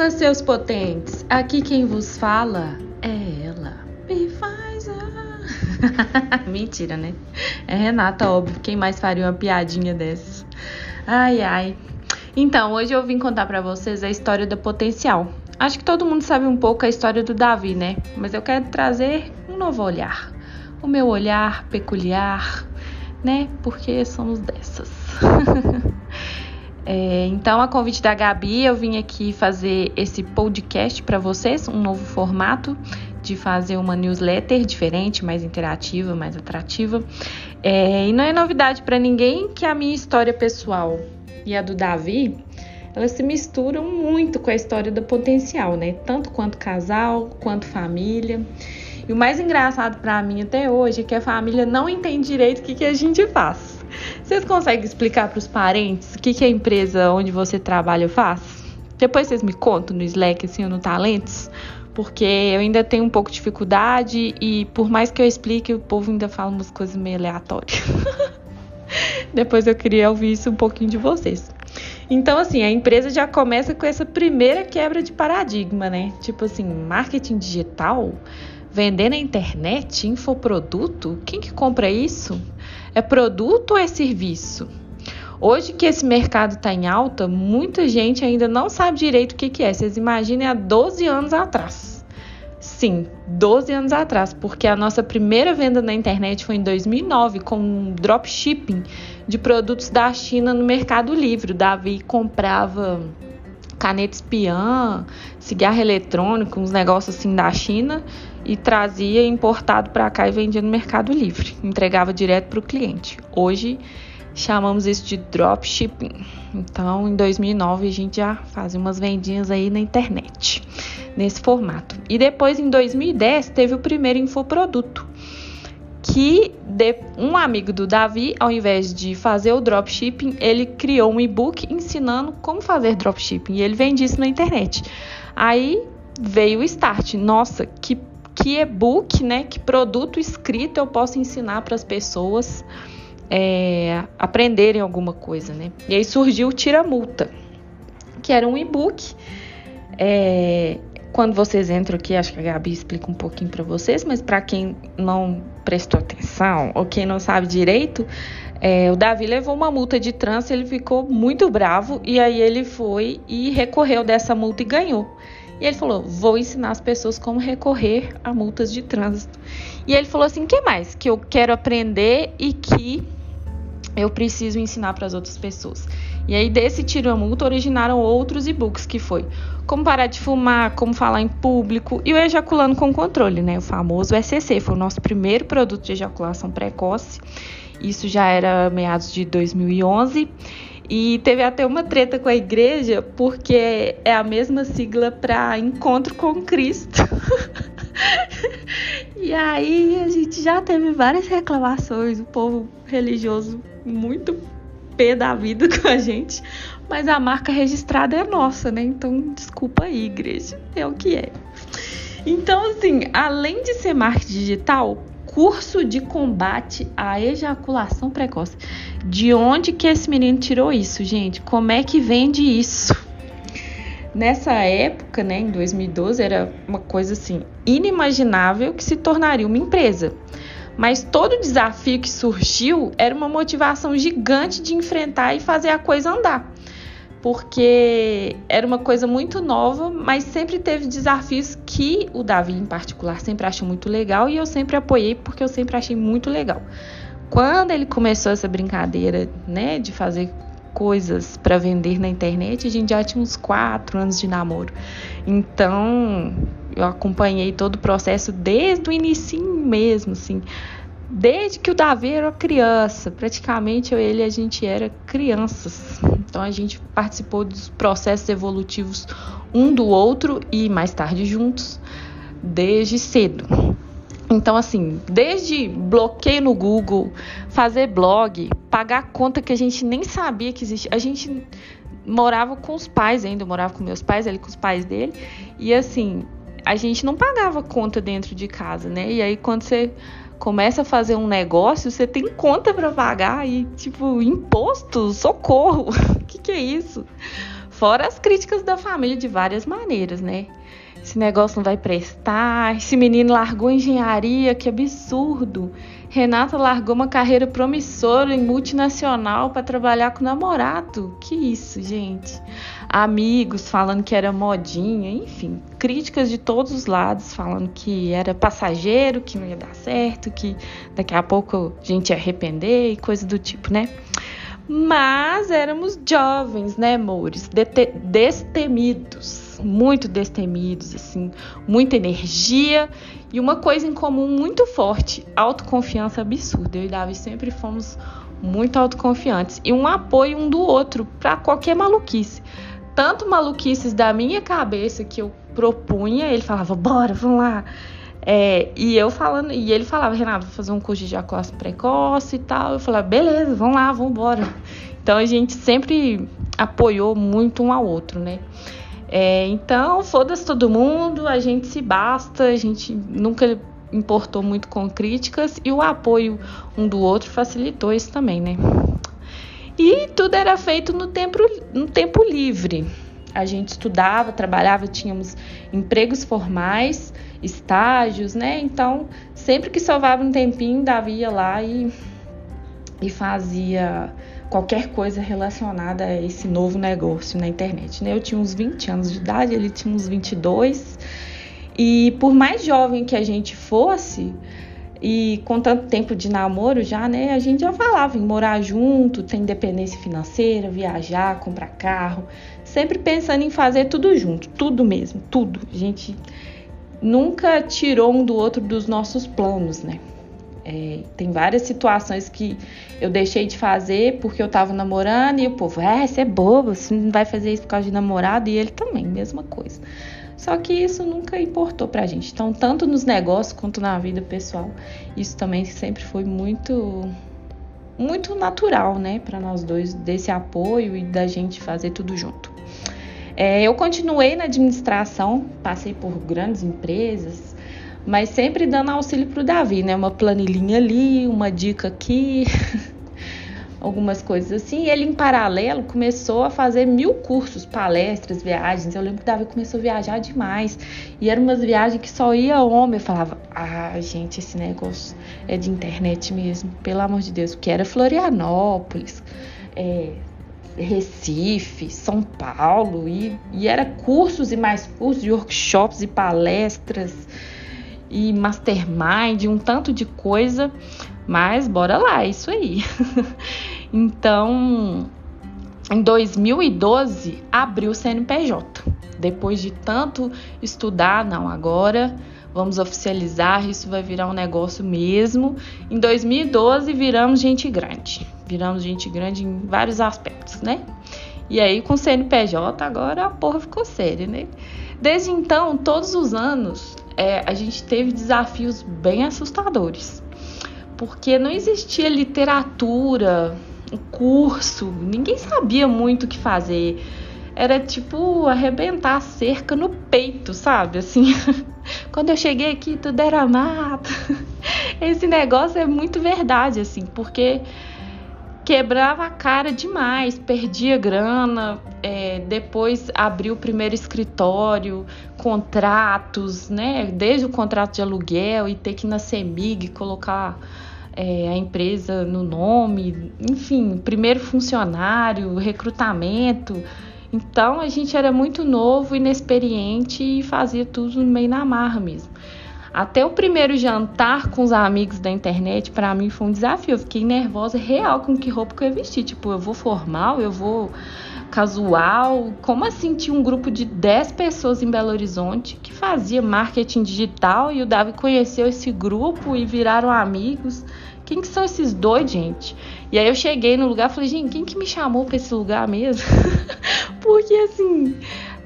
Fala, seus potentes! Aqui quem vos fala é ela, Pfizer. Mentira, né? É Renata, óbvio. Quem mais faria uma piadinha dessa? Ai, ai. Então, hoje eu vim contar para vocês a história do potencial. Acho que todo mundo sabe um pouco a história do Davi, né? Mas eu quero trazer um novo olhar. O meu olhar peculiar, né? Porque somos dessas. É, então, a convite da Gabi, eu vim aqui fazer esse podcast para vocês, um novo formato de fazer uma newsletter diferente, mais interativa, mais atrativa. É, e não é novidade para ninguém que a minha história pessoal e a do Davi, elas se misturam muito com a história do potencial, né? Tanto quanto casal, quanto família. E o mais engraçado para mim até hoje é que a família não entende direito o que, que a gente faz. Vocês conseguem explicar para os parentes o que, que a empresa onde você trabalha faz? Depois vocês me contam no Slack, assim, ou no Talentos, porque eu ainda tenho um pouco de dificuldade e por mais que eu explique, o povo ainda fala umas coisas meio aleatórias. Depois eu queria ouvir isso um pouquinho de vocês. Então, assim, a empresa já começa com essa primeira quebra de paradigma, né? Tipo assim, marketing digital, vender na internet, infoproduto, quem que compra isso? É produto ou é serviço? Hoje que esse mercado está em alta, muita gente ainda não sabe direito o que, que é. Vocês imaginem há 12 anos atrás. Sim, 12 anos atrás, porque a nossa primeira venda na internet foi em 2009 com um dropshipping de produtos da China no Mercado Livre. O Davi comprava caneta espiã, cigarro eletrônico, uns negócios assim da China e trazia importado para cá e vendia no Mercado Livre, entregava direto para o cliente. Hoje chamamos isso de dropshipping. Então, em 2009 a gente já fazia umas vendinhas aí na internet nesse formato. E depois em 2010 teve o primeiro infoproduto, que um amigo do Davi, ao invés de fazer o dropshipping, ele criou um e-book ensinando como fazer dropshipping e ele vende isso na internet. Aí veio o start. Nossa, que que e-book, né, que produto escrito eu posso ensinar para as pessoas é, aprenderem alguma coisa, né? E aí surgiu o Tira Multa, que era um e-book. É, quando vocês entram aqui, acho que a Gabi explica um pouquinho para vocês, mas para quem não prestou atenção ou quem não sabe direito, é, o Davi levou uma multa de trânsito, ele ficou muito bravo e aí ele foi e recorreu dessa multa e ganhou. E ele falou: vou ensinar as pessoas como recorrer a multas de trânsito. E ele falou assim: o que mais que eu quero aprender e que eu preciso ensinar para as outras pessoas? E aí, desse tiro a multa, originaram outros e-books, que foi como parar de fumar, como falar em público e o ejaculando com controle, né? O famoso SCC, foi o nosso primeiro produto de ejaculação precoce. Isso já era meados de 2011. E teve até uma treta com a igreja, porque é a mesma sigla para encontro com Cristo. e aí a gente já teve várias reclamações, o povo religioso muito pé da vida com a gente, mas a marca registrada é nossa, né? Então, desculpa aí, igreja, é o que é. Então, assim, além de ser marketing digital, curso de combate à ejaculação precoce. De onde que esse menino tirou isso, gente? Como é que vende isso? Nessa época, né, em 2012, era uma coisa assim inimaginável que se tornaria uma empresa. Mas todo desafio que surgiu era uma motivação gigante de enfrentar e fazer a coisa andar porque era uma coisa muito nova, mas sempre teve desafios que o Davi, em particular, sempre achou muito legal e eu sempre apoiei porque eu sempre achei muito legal. Quando ele começou essa brincadeira, né, de fazer coisas para vender na internet, a gente já tinha uns quatro anos de namoro. Então, eu acompanhei todo o processo desde o início mesmo, assim desde que o Davi era criança. Praticamente eu e ele a gente era crianças. Então a gente participou dos processos evolutivos um do outro e mais tarde juntos, desde cedo. Então, assim, desde bloqueio no Google, fazer blog, pagar conta que a gente nem sabia que existia. A gente morava com os pais ainda, eu morava com meus pais, ele com os pais dele, e assim, a gente não pagava conta dentro de casa, né? E aí, quando você começa a fazer um negócio, você tem conta para pagar e, tipo, imposto, socorro. O que, que é isso? Fora as críticas da família de várias maneiras, né? Esse negócio não vai prestar, esse menino largou engenharia, que absurdo. Renata largou uma carreira promissora em multinacional para trabalhar com namorado. Que isso, gente? Amigos falando que era modinha, enfim, críticas de todos os lados falando que era passageiro, que não ia dar certo, que daqui a pouco a gente ia arrepender e coisa do tipo, né? Mas éramos jovens, né, amores? Destemidos, muito destemidos, assim, muita energia e uma coisa em comum muito forte: autoconfiança absurda. Eu e Davi sempre fomos muito autoconfiantes e um apoio um do outro para qualquer maluquice. Tanto maluquices da minha cabeça que eu propunha, ele falava: bora, vamos lá. É, e eu falando, e ele falava, Renato, vou fazer um curso de ejaculação precoce e tal. Eu falava, beleza, vamos lá, vamos embora. Então a gente sempre apoiou muito um ao outro, né? É, então, foda-se todo mundo, a gente se basta, a gente nunca importou muito com críticas e o apoio um do outro facilitou isso também, né? E tudo era feito no tempo, no tempo livre. A gente estudava, trabalhava, tínhamos empregos formais estágios, né? Então, sempre que sobrava um tempinho, Davi ia lá e, e fazia qualquer coisa relacionada a esse novo negócio na internet, né? Eu tinha uns 20 anos de idade, ele tinha uns 22. E por mais jovem que a gente fosse, e com tanto tempo de namoro já, né, a gente já falava em morar junto, ter independência financeira, viajar, comprar carro, sempre pensando em fazer tudo junto, tudo mesmo, tudo. A gente nunca tirou um do outro dos nossos planos, né? É, tem várias situações que eu deixei de fazer porque eu tava namorando e o povo, é, você é bobo, você não vai fazer isso por causa de namorado, e ele também, mesma coisa. Só que isso nunca importou pra gente. Então, tanto nos negócios quanto na vida pessoal, isso também sempre foi muito muito natural, né, para nós dois, desse apoio e da gente fazer tudo junto. É, eu continuei na administração, passei por grandes empresas, mas sempre dando auxílio para o Davi, né? Uma planilhinha ali, uma dica aqui, algumas coisas assim. E ele, em paralelo, começou a fazer mil cursos, palestras, viagens. Eu lembro que o Davi começou a viajar demais. E eram umas viagens que só ia homem. Eu falava, ah, gente, esse negócio é de internet mesmo, pelo amor de Deus. Porque era Florianópolis, é, Recife, São Paulo, e, e era cursos e mais cursos, de workshops e palestras e mastermind, um tanto de coisa, mas bora lá, é isso aí. então, em 2012, abriu o CNPJ. Depois de tanto estudar, não, agora vamos oficializar, isso vai virar um negócio mesmo. Em 2012 viramos gente grande. Viramos gente grande em vários aspectos, né? E aí com o CNPJ agora a porra ficou séria, né? Desde então, todos os anos, é, a gente teve desafios bem assustadores. Porque não existia literatura, curso, ninguém sabia muito o que fazer era tipo arrebentar a cerca no peito, sabe? Assim, quando eu cheguei aqui tudo era mato. Esse negócio é muito verdade, assim, porque quebrava a cara demais, perdia grana, é, depois abriu o primeiro escritório, contratos, né? Desde o contrato de aluguel e ter que ir na CEMIG colocar é, a empresa no nome, enfim, primeiro funcionário, recrutamento. Então a gente era muito novo, inexperiente e fazia tudo meio na marra mesmo. Até o primeiro jantar com os amigos da internet, para mim foi um desafio. Eu fiquei nervosa real com que roupa que eu ia vestir. Tipo, eu vou formal, eu vou casual. Como assim tinha um grupo de 10 pessoas em Belo Horizonte que fazia marketing digital e o Davi conheceu esse grupo e viraram amigos. Quem que são esses dois, gente? E aí eu cheguei no lugar e falei, gente, quem que me chamou para esse lugar mesmo? Porque assim,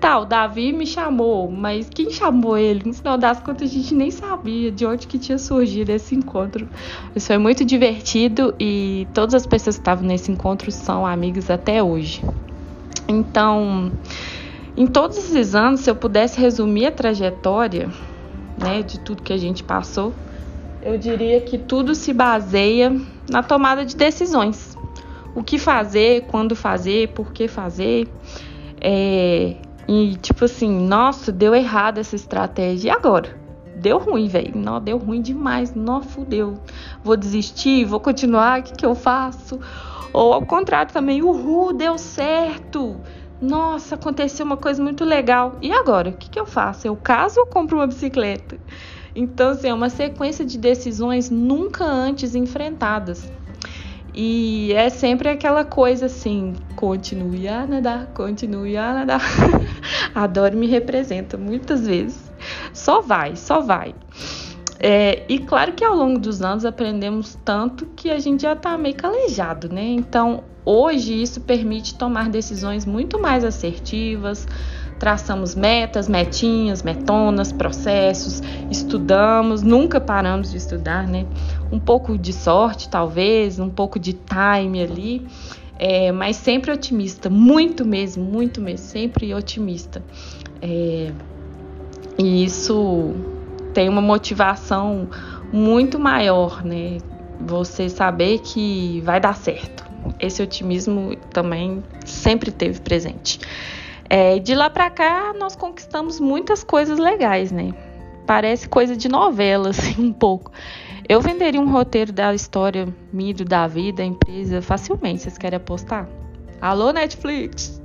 tá, o Davi me chamou, mas quem chamou ele? No final das contas, a gente nem sabia de onde que tinha surgido esse encontro. Isso foi muito divertido e todas as pessoas que estavam nesse encontro são amigas até hoje. Então, em todos esses anos, se eu pudesse resumir a trajetória, né, de tudo que a gente passou, eu diria que tudo se baseia na tomada de decisões. O que fazer, quando fazer, por que fazer. É, e tipo assim, nossa, deu errado essa estratégia. E agora? Deu ruim, velho. Não, deu ruim demais. Não, fudeu. Vou desistir, vou continuar, o que, que eu faço? Ou ao contrário também, uhul, deu certo. Nossa, aconteceu uma coisa muito legal. E agora? O que, que eu faço? Eu caso ou compro uma bicicleta? Então, assim, é uma sequência de decisões nunca antes enfrentadas. E é sempre aquela coisa assim, continue a nadar, continue a nadar. Adoro me representa muitas vezes. Só vai, só vai. É, e claro que ao longo dos anos aprendemos tanto que a gente já tá meio calejado, né? Então, hoje isso permite tomar decisões muito mais assertivas, traçamos metas, metinhas, metonas, processos, estudamos, nunca paramos de estudar, né? Um pouco de sorte, talvez, um pouco de time ali, é, mas sempre otimista, muito mesmo, muito mesmo, sempre otimista. É, e isso tem uma motivação muito maior, né? Você saber que vai dar certo. Esse otimismo também sempre teve presente. É, de lá para cá, nós conquistamos muitas coisas legais, né? Parece coisa de novela, assim, um pouco. Eu venderia um roteiro da história Davi, da empresa, facilmente. Vocês querem apostar? Alô, Netflix?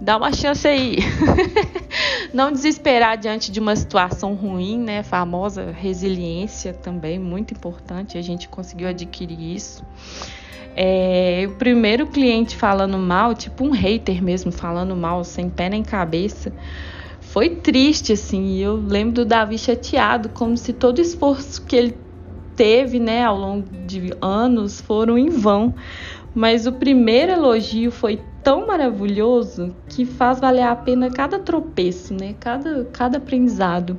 Dá uma chance aí. Não desesperar diante de uma situação ruim, né? Famosa resiliência também, muito importante. A gente conseguiu adquirir isso. É, o primeiro cliente falando mal, tipo um hater mesmo, falando mal, sem pé nem cabeça, foi triste, assim. Eu lembro do Davi chateado, como se todo esforço que ele teve, né, ao longo de anos, foram em vão. Mas o primeiro elogio foi tão maravilhoso que faz valer a pena cada tropeço, né? Cada, cada aprendizado.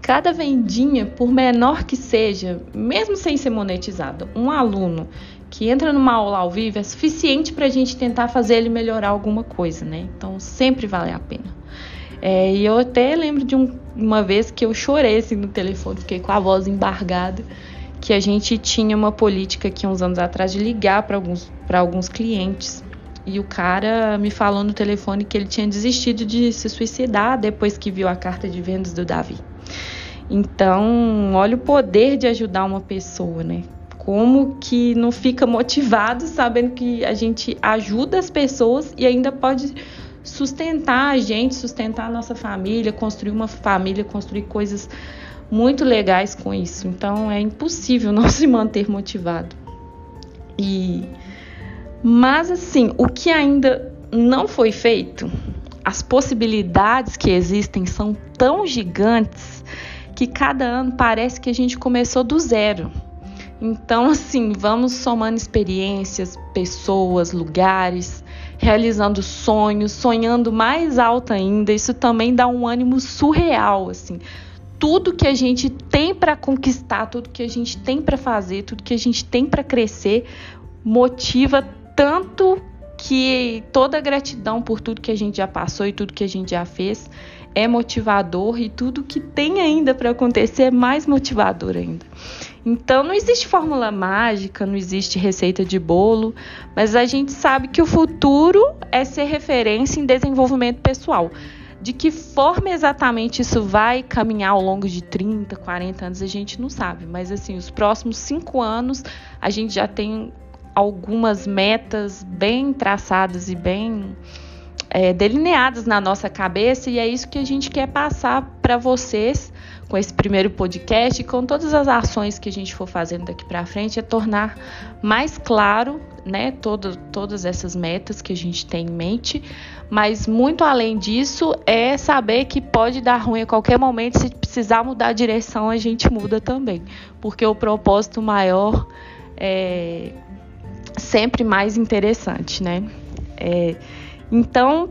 Cada vendinha, por menor que seja, mesmo sem ser monetizado, um aluno que entra numa aula ao vivo é suficiente para a gente tentar fazer ele melhorar alguma coisa, né? Então sempre vale a pena. É, e eu até lembro de um, uma vez que eu chorei assim, no telefone, fiquei com a voz embargada, que a gente tinha uma política aqui uns anos atrás de ligar para alguns, alguns clientes. E o cara me falou no telefone que ele tinha desistido de se suicidar depois que viu a carta de vendas do Davi. Então, olha o poder de ajudar uma pessoa, né? como que não fica motivado sabendo que a gente ajuda as pessoas e ainda pode sustentar a gente, sustentar a nossa família, construir uma família, construir coisas muito legais com isso. Então é impossível não se manter motivado. E mas assim, o que ainda não foi feito, as possibilidades que existem são tão gigantes que cada ano parece que a gente começou do zero. Então, assim, vamos somando experiências, pessoas, lugares, realizando sonhos, sonhando mais alto ainda. Isso também dá um ânimo surreal, assim. Tudo que a gente tem para conquistar, tudo que a gente tem para fazer, tudo que a gente tem para crescer, motiva tanto que toda gratidão por tudo que a gente já passou e tudo que a gente já fez é motivador e tudo que tem ainda para acontecer é mais motivador ainda. Então não existe fórmula mágica, não existe receita de bolo, mas a gente sabe que o futuro é ser referência em desenvolvimento pessoal. De que forma exatamente isso vai caminhar ao longo de 30, 40 anos, a gente não sabe. Mas assim, os próximos cinco anos a gente já tem algumas metas bem traçadas e bem é, delineadas na nossa cabeça, e é isso que a gente quer passar para vocês com esse primeiro podcast e com todas as ações que a gente for fazendo daqui para frente, é tornar mais claro né, todo, todas essas metas que a gente tem em mente, mas muito além disso é saber que pode dar ruim a qualquer momento, se precisar mudar a direção, a gente muda também, porque o propósito maior é sempre mais interessante, né? É, então,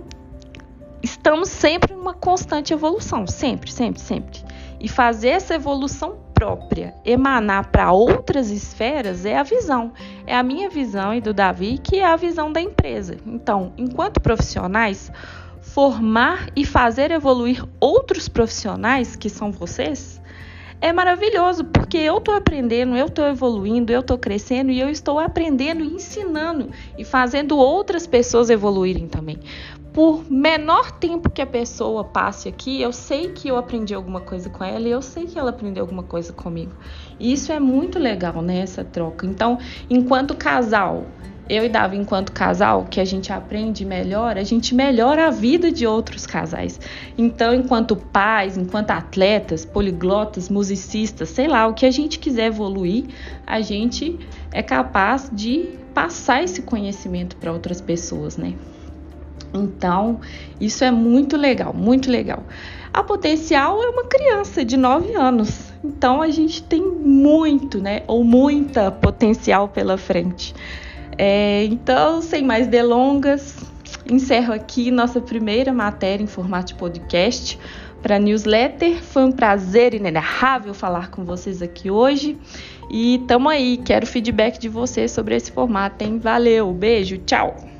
estamos sempre numa constante evolução, sempre, sempre, sempre. E fazer essa evolução própria, emanar para outras esferas é a visão. É a minha visão e do Davi, que é a visão da empresa. Então, enquanto profissionais, formar e fazer evoluir outros profissionais, que são vocês, é maravilhoso, porque eu estou aprendendo, eu estou evoluindo, eu estou crescendo e eu estou aprendendo, ensinando e fazendo outras pessoas evoluírem também. por menor tempo que a pessoa passe aqui, eu sei que eu aprendi alguma coisa com ela e eu sei que ela aprendeu alguma coisa comigo. E isso é muito legal, né, essa troca. Então, enquanto casal, eu e Davi, enquanto casal, que a gente aprende melhor, a gente melhora a vida de outros casais. Então, enquanto pais, enquanto atletas, poliglotas, musicistas, sei lá, o que a gente quiser evoluir, a gente é capaz de passar esse conhecimento para outras pessoas, né? Então, isso é muito legal, muito legal. A potencial é uma criança de 9 anos. Então, a gente tem muito, né? Ou muita potencial pela frente. É, então, sem mais delongas, encerro aqui nossa primeira matéria em formato de podcast para newsletter. Foi um prazer inenarrável falar com vocês aqui hoje. E tamo aí, quero feedback de vocês sobre esse formato, hein? Valeu, beijo, tchau!